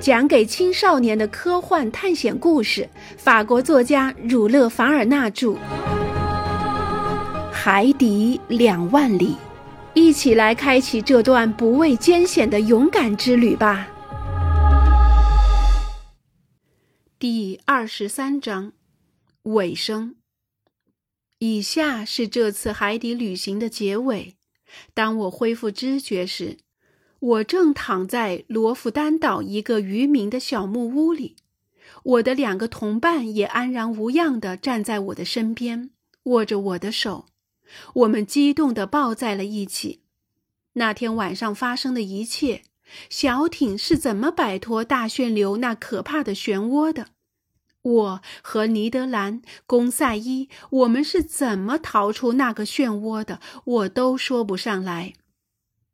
讲给青少年的科幻探险故事，法国作家儒勒·凡尔纳著，《海底两万里》，一起来开启这段不畏艰险的勇敢之旅吧。第二十三章，尾声。以下是这次海底旅行的结尾。当我恢复知觉时。我正躺在罗浮丹岛一个渔民的小木屋里，我的两个同伴也安然无恙地站在我的身边，握着我的手，我们激动地抱在了一起。那天晚上发生的一切，小艇是怎么摆脱大旋流那可怕的漩涡的？我和尼德兰、贡赛伊，我们是怎么逃出那个漩涡的？我都说不上来。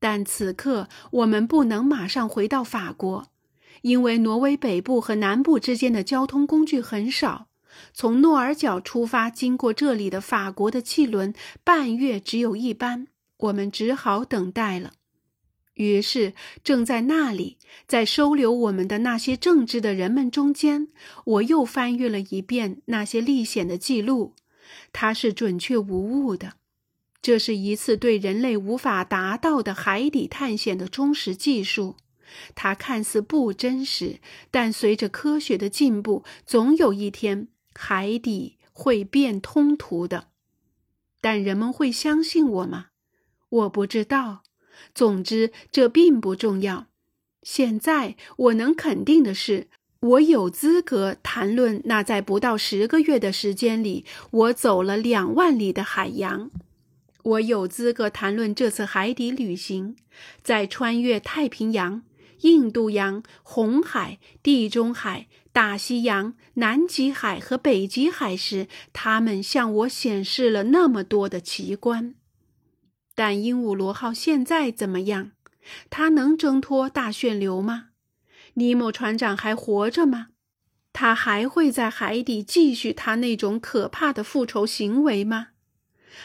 但此刻我们不能马上回到法国，因为挪威北部和南部之间的交通工具很少。从诺尔角出发经过这里的法国的汽轮，半月只有一班，我们只好等待了。于是，正在那里，在收留我们的那些正直的人们中间，我又翻阅了一遍那些历险的记录，它是准确无误的。这是一次对人类无法达到的海底探险的忠实技术，它看似不真实，但随着科学的进步，总有一天海底会变通途的。但人们会相信我吗？我不知道。总之，这并不重要。现在我能肯定的是，我有资格谈论那在不到十个月的时间里，我走了两万里的海洋。我有资格谈论这次海底旅行，在穿越太平洋、印度洋、红海、地中海、大西洋、南极海和北极海时，他们向我显示了那么多的奇观。但鹦鹉螺号现在怎么样？它能挣脱大旋流吗？尼莫船长还活着吗？他还会在海底继续他那种可怕的复仇行为吗？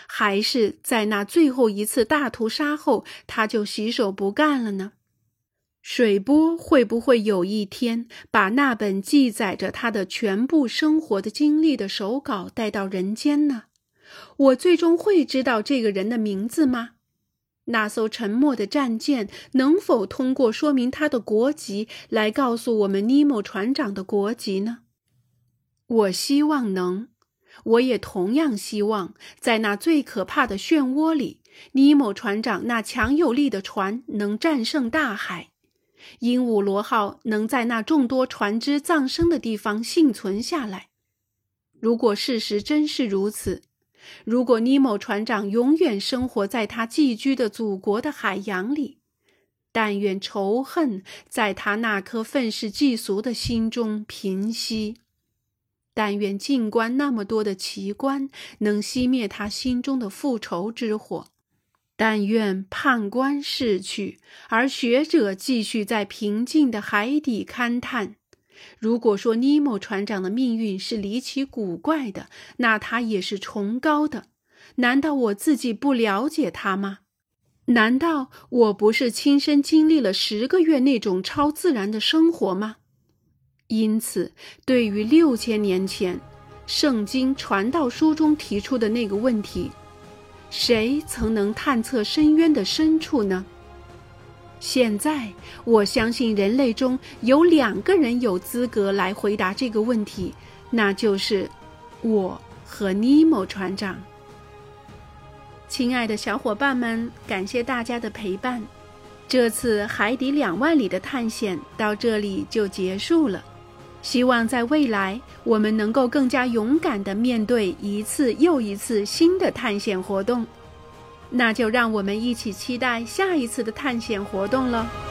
还是在那最后一次大屠杀后，他就洗手不干了呢？水波会不会有一天把那本记载着他的全部生活的经历的手稿带到人间呢？我最终会知道这个人的名字吗？那艘沉没的战舰能否通过说明他的国籍来告诉我们尼莫船长的国籍呢？我希望能。我也同样希望，在那最可怕的漩涡里，尼莫船长那强有力的船能战胜大海，鹦鹉螺号能在那众多船只葬身的地方幸存下来。如果事实真是如此，如果尼莫船长永远生活在他寄居的祖国的海洋里，但愿仇恨在他那颗愤世嫉俗的心中平息。但愿静观那么多的奇观能熄灭他心中的复仇之火。但愿判官逝去，而学者继续在平静的海底勘探。如果说尼莫船长的命运是离奇古怪的，那他也是崇高的。难道我自己不了解他吗？难道我不是亲身经历了十个月那种超自然的生活吗？因此，对于六千年前《圣经传道书》中提出的那个问题，谁曾能探测深渊的深处呢？现在，我相信人类中有两个人有资格来回答这个问题，那就是我和尼莫船长。亲爱的小伙伴们，感谢大家的陪伴，这次海底两万里的探险到这里就结束了。希望在未来，我们能够更加勇敢地面对一次又一次新的探险活动。那就让我们一起期待下一次的探险活动了。